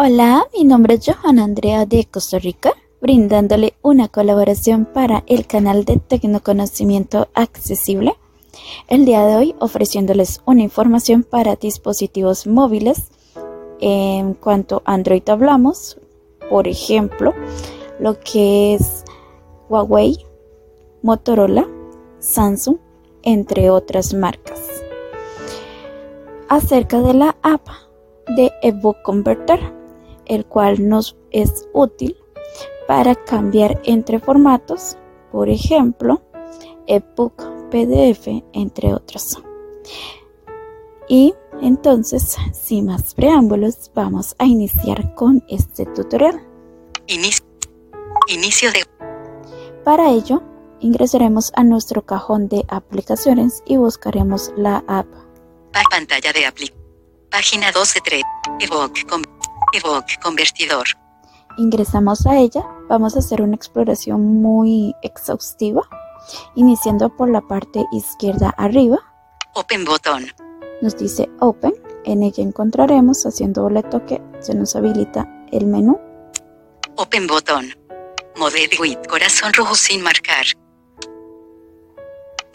Hola, mi nombre es Johanna Andrea de Costa Rica, brindándole una colaboración para el canal de Tecnoconocimiento Accesible. El día de hoy ofreciéndoles una información para dispositivos móviles. En cuanto a Android hablamos, por ejemplo, lo que es Huawei, Motorola, Samsung, entre otras marcas. Acerca de la app de ebook converter, el cual nos es útil para cambiar entre formatos, por ejemplo, ebook, PDF, entre otros. Y entonces, sin más preámbulos, vamos a iniciar con este tutorial. Inicio, inicio de Para ello, ingresaremos a nuestro cajón de aplicaciones y buscaremos la app. pa- pantalla de apli. Página 12 3. Evoque, con, Evoque convertidor. Ingresamos a ella, vamos a hacer una exploración muy exhaustiva, iniciando por la parte izquierda arriba. Open botón. Nos dice Open, en ella encontraremos, haciendo doble toque, se nos habilita el menú. Open botón. Moded with corazón rojo sin marcar.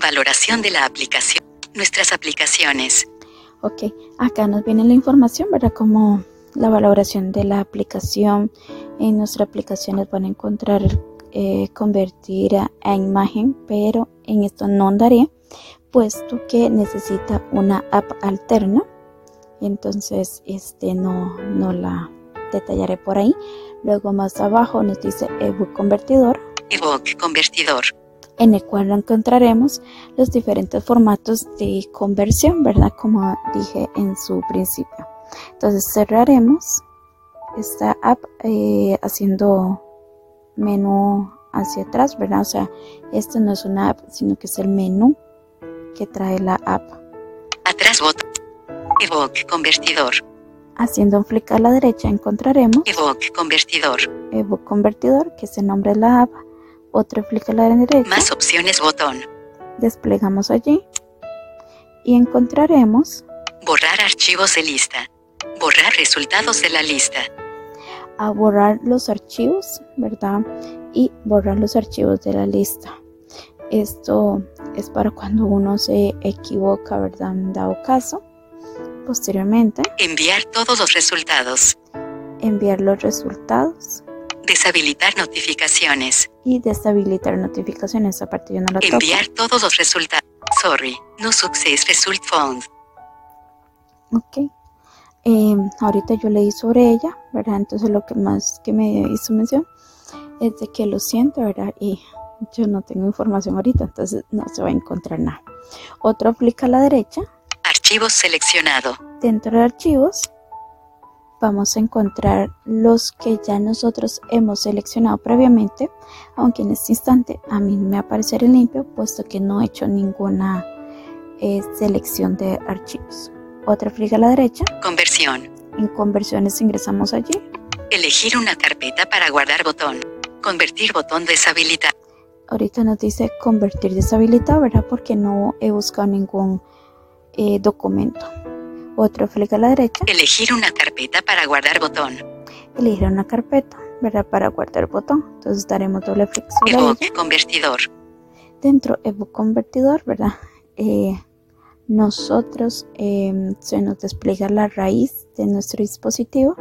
Valoración de la aplicación. Nuestras aplicaciones. Ok, acá nos viene la información, ¿verdad? Como la valoración de la aplicación. En nuestra aplicación les van a encontrar eh, convertir a, a imagen, pero en esto no andaré, puesto que necesita una app alterna. Entonces, este no, no la detallaré por ahí. Luego más abajo nos dice ebook convertidor Evoque convertidor. en el cual encontraremos los diferentes formatos de conversión, ¿verdad? Como dije en su principio. Entonces cerraremos esta app eh, haciendo menú hacia atrás, ¿verdad? O sea, esto no es una app, sino que es el menú que trae la app. Atrás botón. Evoque convertidor. Haciendo un clic a la derecha encontraremos Evoque convertidor. ebook convertidor, que es el nombre de la app. Otro clic a la derecha. Más opciones botón. desplegamos allí y encontraremos Borrar archivos de lista. Borrar resultados de la lista. a borrar los archivos, ¿verdad? Y borrar los archivos de la lista. Esto es para cuando uno se equivoca, ¿verdad? Dado caso. Posteriormente, Enviar todos los resultados. enviar los resultados Deshabilitar notificaciones. y deshabilitar notificaciones. Yo no la toco. Enviar todos los resultados. Sorry, no success result found. Ok. Eh, ahorita yo leí sobre ella, ¿verdad? Entonces lo que más que me hizo mención es de que lo siento, ¿verdad? Y yo no tengo información ahorita, entonces no se va a encontrar nada. Otro clic a la derecha, Archivos seleccionado. dentro de archivos, vamos a encontrar los que ya nosotros hemos seleccionado previamente, aunque en este instante a mí me aparecerá limpio, puesto que no he hecho ninguna eh, selección de archivos. Otro clic a la derecha, Conversión. en conversiones ingresamos allí. Elegir una carpeta para guardar botón. Convertir botón deshabilitar. Ahorita nos dice convertir deshabilitado, ¿verdad? Porque no he buscado ningún eh, documento. Otro clic a la derecha, Elegir una carpeta para guardar botón. elegir una carpeta, ¿verdad? Para guardar botón. Entonces daremos doble ella. Evoque convertidor. Dentro ebook convertidor, ¿verdad? Eh, nosotros eh, se nos despliega la raíz de nuestro dispositivo,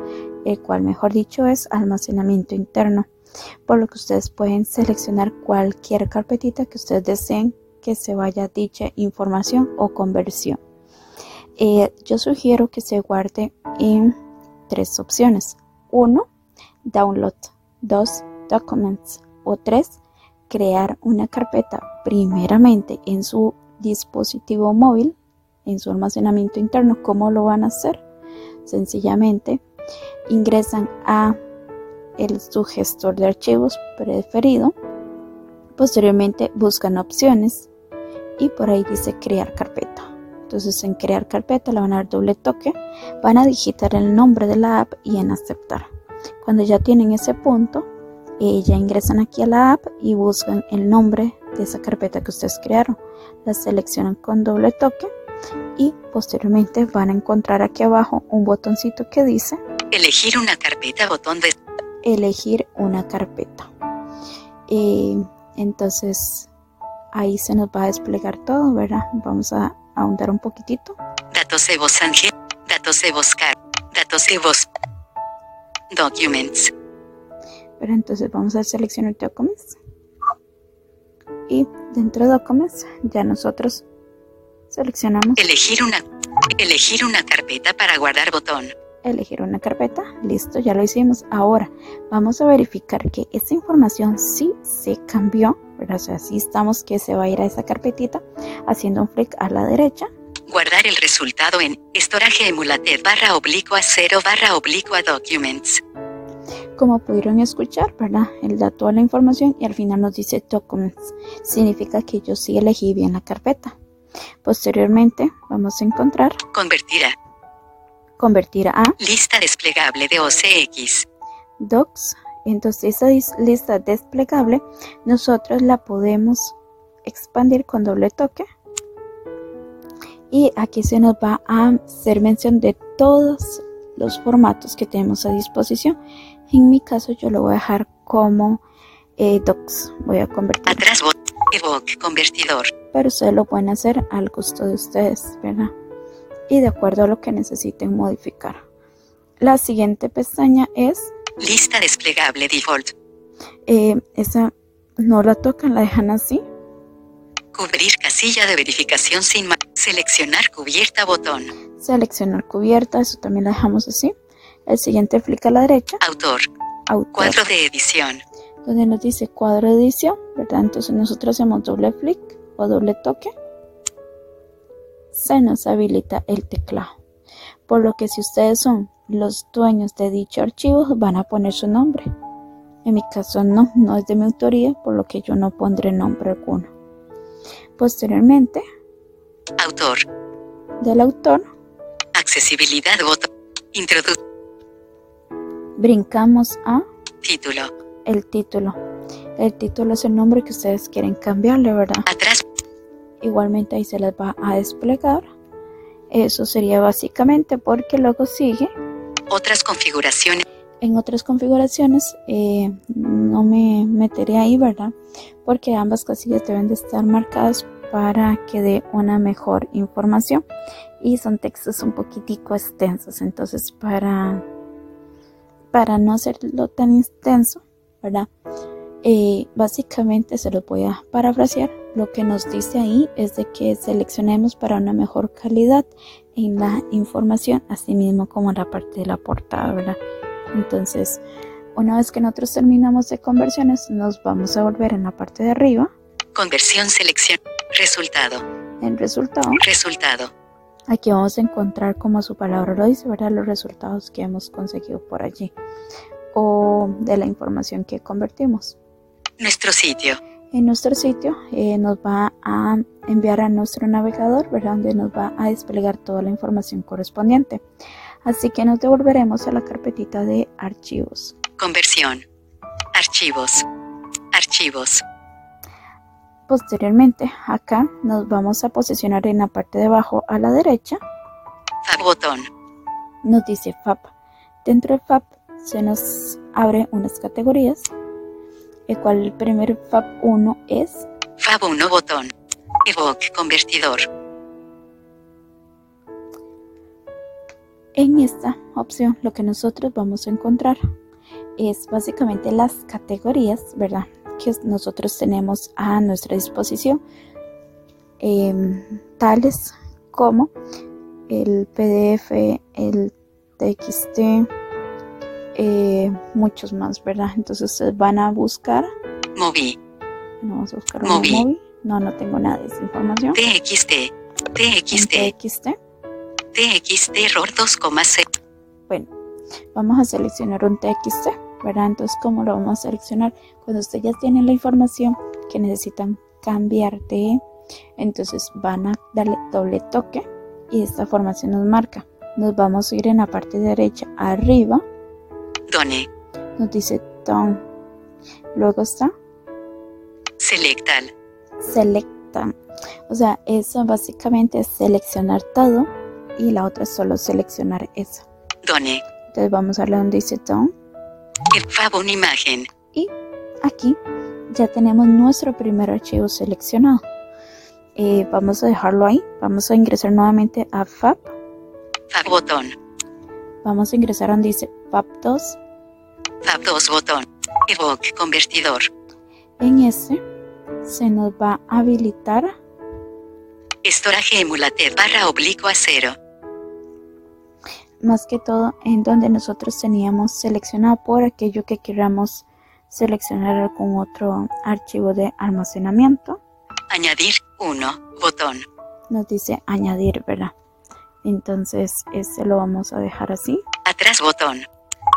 el cual mejor dicho es almacenamiento interno, por lo que ustedes pueden seleccionar cualquier carpetita que ustedes deseen que se vaya dicha información o conversión. Eh, yo sugiero que se guarde en tres opciones. Uno, download. Dos, documents. O tres, crear una carpeta primeramente en su dispositivo móvil, en su almacenamiento interno. ¿Cómo lo van a hacer? Sencillamente ingresan a el su gestor de archivos preferido. Posteriormente buscan opciones y por ahí dice crear carpeta. Entonces en crear carpeta le van a dar doble toque, van a digitar el nombre de la app y en aceptar. Cuando ya tienen ese punto, eh, ya ingresan aquí a la app y buscan el nombre de esa carpeta que ustedes crearon. La seleccionan con doble toque y posteriormente van a encontrar aquí abajo un botoncito que dice Elegir una carpeta, botón de elegir una carpeta. Eh, entonces ahí se nos va a desplegar todo, ¿verdad? Vamos a ahondar un poquitito. datos de voz ángel, datos de buscar, datos de voz, documents, Pero entonces vamos a seleccionar Documents. Y dentro de Documents ya nosotros seleccionamos elegir una, elegir una carpeta para guardar botón, elegir una carpeta. Listo, ya lo hicimos. Ahora vamos a verificar que esta información sí se cambió. ¿verdad? O sea, sí estamos que se va a ir a esa carpetita haciendo un flick a la derecha. guardar el resultado en storage emulated barra oblicua 0 barra oblicua documents, Como pudieron escuchar, ¿verdad? Él da toda la información y al final nos dice Documents. Significa que yo sí elegí bien la carpeta. Posteriormente vamos a encontrar convertir a convertir a lista desplegable de OCX, docs. Entonces esa lista desplegable nosotros la podemos expandir con doble toque. Y aquí se nos va a hacer mención de todos los formatos que tenemos a disposición. En mi caso yo lo voy a dejar como eh, docs. Voy a convertir. atrás evoque convertidor, Pero ustedes lo pueden hacer al gusto de ustedes, ¿verdad? Y de acuerdo a lo que necesiten modificar. La siguiente pestaña es lista desplegable default, Eh, esa no la tocan, la dejan así. cubrir casilla de verificación sin seleccionar cubierta botón, Seleccionar cubierta, eso también la dejamos así. El siguiente flick a la derecha, autor, autor, cuadro de edición, donde nos dice cuadro de edición, ¿verdad? Entonces nosotros hacemos doble flick o doble toque. Se nos habilita el teclado. Por lo que si ustedes son los dueños de dicho archivo, van a poner su nombre. En mi caso no, no es de mi autoría, por lo que yo no pondré nombre alguno. Posteriormente, autor, del autor, accesibilidad botón, introducir brincamos a título, el título. El título es el nombre que ustedes quieren cambiarle, ¿verdad? atrás Igualmente ahí se les va a desplegar. Eso sería básicamente porque luego sigue otras configuraciones, en otras configuraciones. eh, no me meteré ahí, ¿verdad? Porque ambas casillas deben de estar marcadas para que dé una mejor información. Y son textos un poquitico extensos. Entonces para, para no hacerlo tan extenso, ¿verdad? Eh, básicamente se los voy a parafrasear. Lo que nos dice ahí es de que seleccionemos para una mejor calidad en la información, así mismo como en la parte de la portada, ¿verdad? Entonces, una vez que nosotros terminamos de conversiones, nos vamos a volver en la parte de arriba, conversión selección, resultado, en resultado. resultado, Aquí vamos a encontrar, como su palabra lo dice, ¿verdad? Los resultados que hemos conseguido por allí o de la información que convertimos. nuestro sitio, En nuestro sitio eh, nos va a enviar a nuestro navegador, ¿verdad? Donde nos va a desplegar toda la información correspondiente. Así que nos devolveremos a la carpetita de archivos. conversión, archivos, archivos, Posteriormente, acá nos vamos a posicionar en la parte de abajo a la derecha. fab botón, Nos dice FAP. Dentro de FAP se nos abre unas categorías, el cual el primer FAP 1 es fab 1 botón, evoque convertidor, En esta opción lo que nosotros vamos a encontrar es básicamente las categorías, ¿verdad? Que nosotros tenemos a nuestra disposición, em, tales como el PDF, el TXT, eh, muchos más, ¿verdad? Entonces ustedes van a buscar, moví, bueno, vamos a buscar móvil. No, no tengo nada de esa información. TXT, TXT, TXT. TXT error 2,0, Bueno, vamos a seleccionar un TXT, ¿verdad? Entonces, ¿cómo lo vamos a seleccionar? Cuando ustedes ya tienen la información que necesitan cambiar de, entonces van a darle doble toque y de esta forma se nos marca. Nos vamos a ir en la parte derecha arriba, done, nos dice Down. Luego está selectal, Selecta. O sea, eso básicamente es seleccionar todo y la otra es solo seleccionar eso. done, Entonces vamos a darle donde dice Down. Una imagen. Y aquí ya tenemos nuestro primer archivo seleccionado. Eh, vamos a dejarlo ahí. Vamos a ingresar nuevamente a Fab. Fab botón. Vamos a ingresar donde dice Fab 2. Fab 2 botón. Evoke convertidor. En este se nos va a habilitar Storage emulated barra oblicua cero. Más que todo en donde nosotros teníamos seleccionado por aquello que queramos seleccionar algún otro archivo de almacenamiento. Añadir 1 botón. Nos dice añadir, ¿verdad? Entonces este lo vamos a dejar así. Atrás botón.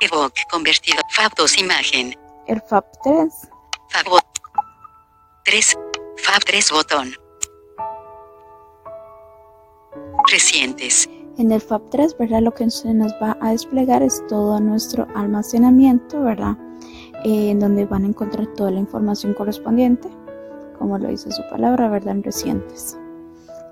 Evoke convertido. Fab 2 imagen. El Fab 3 Fab bot 3. Fab 3 botón. Recientes. En el Fab 3, ¿verdad? Lo que se nos va a desplegar es todo nuestro almacenamiento, ¿verdad? Eh, en donde van a encontrar toda la información correspondiente, como lo dice su palabra, ¿verdad? En recientes.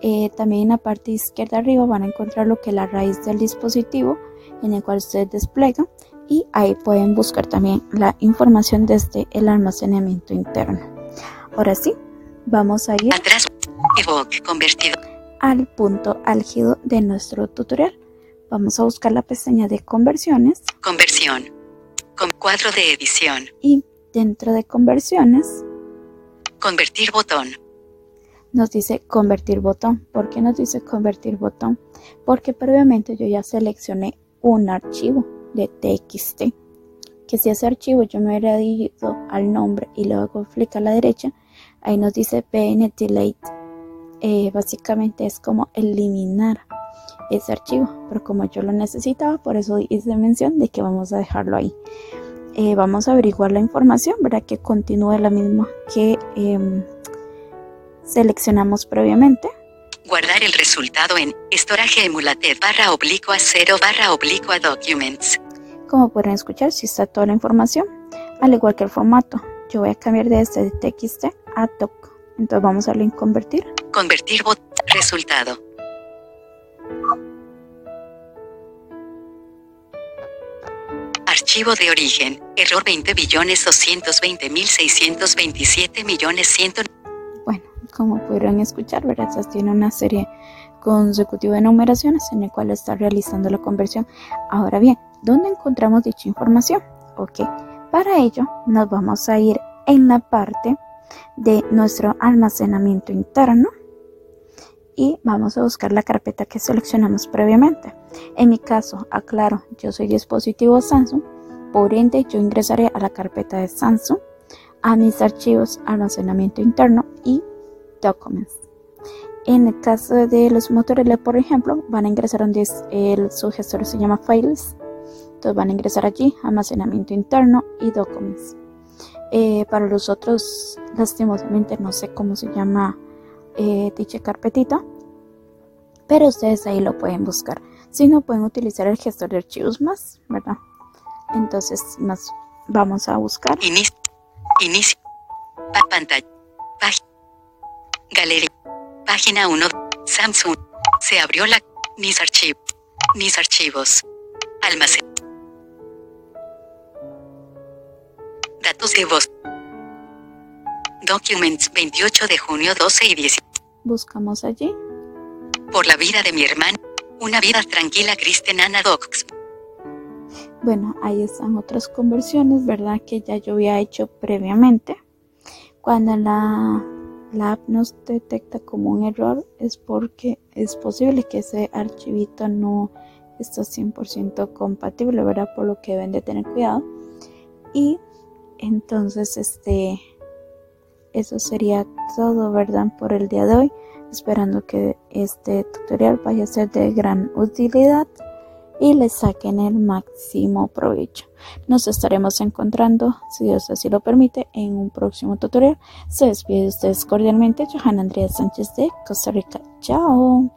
Eh, también en la parte izquierda arriba van a encontrar lo que es la raíz del dispositivo en el cual ustedes desplegan y ahí pueden buscar también la información desde el almacenamiento interno. Ahora sí, vamos a ir. Al punto álgido de nuestro tutorial. Vamos a buscar la pestaña de conversiones Conversión. Con cuadro de edición. y dentro de conversiones Convertir botón. nos dice convertir botón. ¿Por qué nos dice convertir botón? Porque previamente yo ya seleccioné un archivo de TXT. Que si ese archivo yo me hubiera ido al nombre y luego clic a la derecha, ahí nos dice PN delete. Eh, básicamente es como eliminar ese archivo, pero como yo lo necesitaba, por eso hice mención de que vamos a dejarlo ahí. Eh, vamos a averiguar la información, ¿verdad? Que continúe la misma que em, seleccionamos previamente. Guardar el resultado en Storage emulated barra oblicua 0 barra oblicua documents. Como pueden escuchar, si está toda la información, al igual que el formato. Yo voy a cambiar de este de TXT a doc. Entonces vamos a darle en convertir. Convertir bot. Resultado. Archivo de origen. Error 20 billones 220 mil 627 millones 100. Bueno, como pudieron escuchar, ¿verdad? Estas tiene una serie consecutiva de numeraciones en el cual está realizando la conversión. Ahora bien, ¿dónde encontramos dicha información? Ok, para ello nos vamos a ir en la parte de nuestro almacenamiento interno y vamos a buscar la carpeta que seleccionamos previamente. En mi caso, aclaro, yo soy dispositivo Samsung, por ende yo ingresaré a la carpeta de Samsung, a mis archivos, almacenamiento interno y documents. En el caso de los Motorola, por ejemplo, van a ingresar donde el, su gestor se llama Files. Entonces van a ingresar allí, almacenamiento interno y documents. Eh, para los otros, lastimosamente no sé cómo se llama eh, dicha carpetita, pero ustedes ahí lo pueden buscar. Si no, pueden utilizar el gestor de archivos más, ¿verdad? Entonces, más vamos a buscar. Inicio. Inicio. Pa- pantalla. Página. Galería. Página 1. Samsung. Se abrió la. Mis archivos. Mis archivos. Almacén. Datos de voz. Documents 28 de junio 12 y 10. Buscamos allí. Por la vida de mi hermano. Una vida tranquila Kristen Anna Docs. Bueno, ahí están otras conversiones, ¿verdad? Que ya yo había hecho previamente. Cuando la, la app nos detecta como un error es porque es posible que ese archivito no está 100% compatible, ¿verdad? Por lo que deben de tener cuidado. Y entonces, este, eso sería todo, ¿verdad? Por el día de hoy. Esperando que este tutorial vaya a ser de gran utilidad y le saquen el máximo provecho. Nos estaremos encontrando, si Dios así lo permite, en un próximo tutorial. Se despide de ustedes cordialmente, Johanna Andrea Sánchez de Costa Rica. Chao.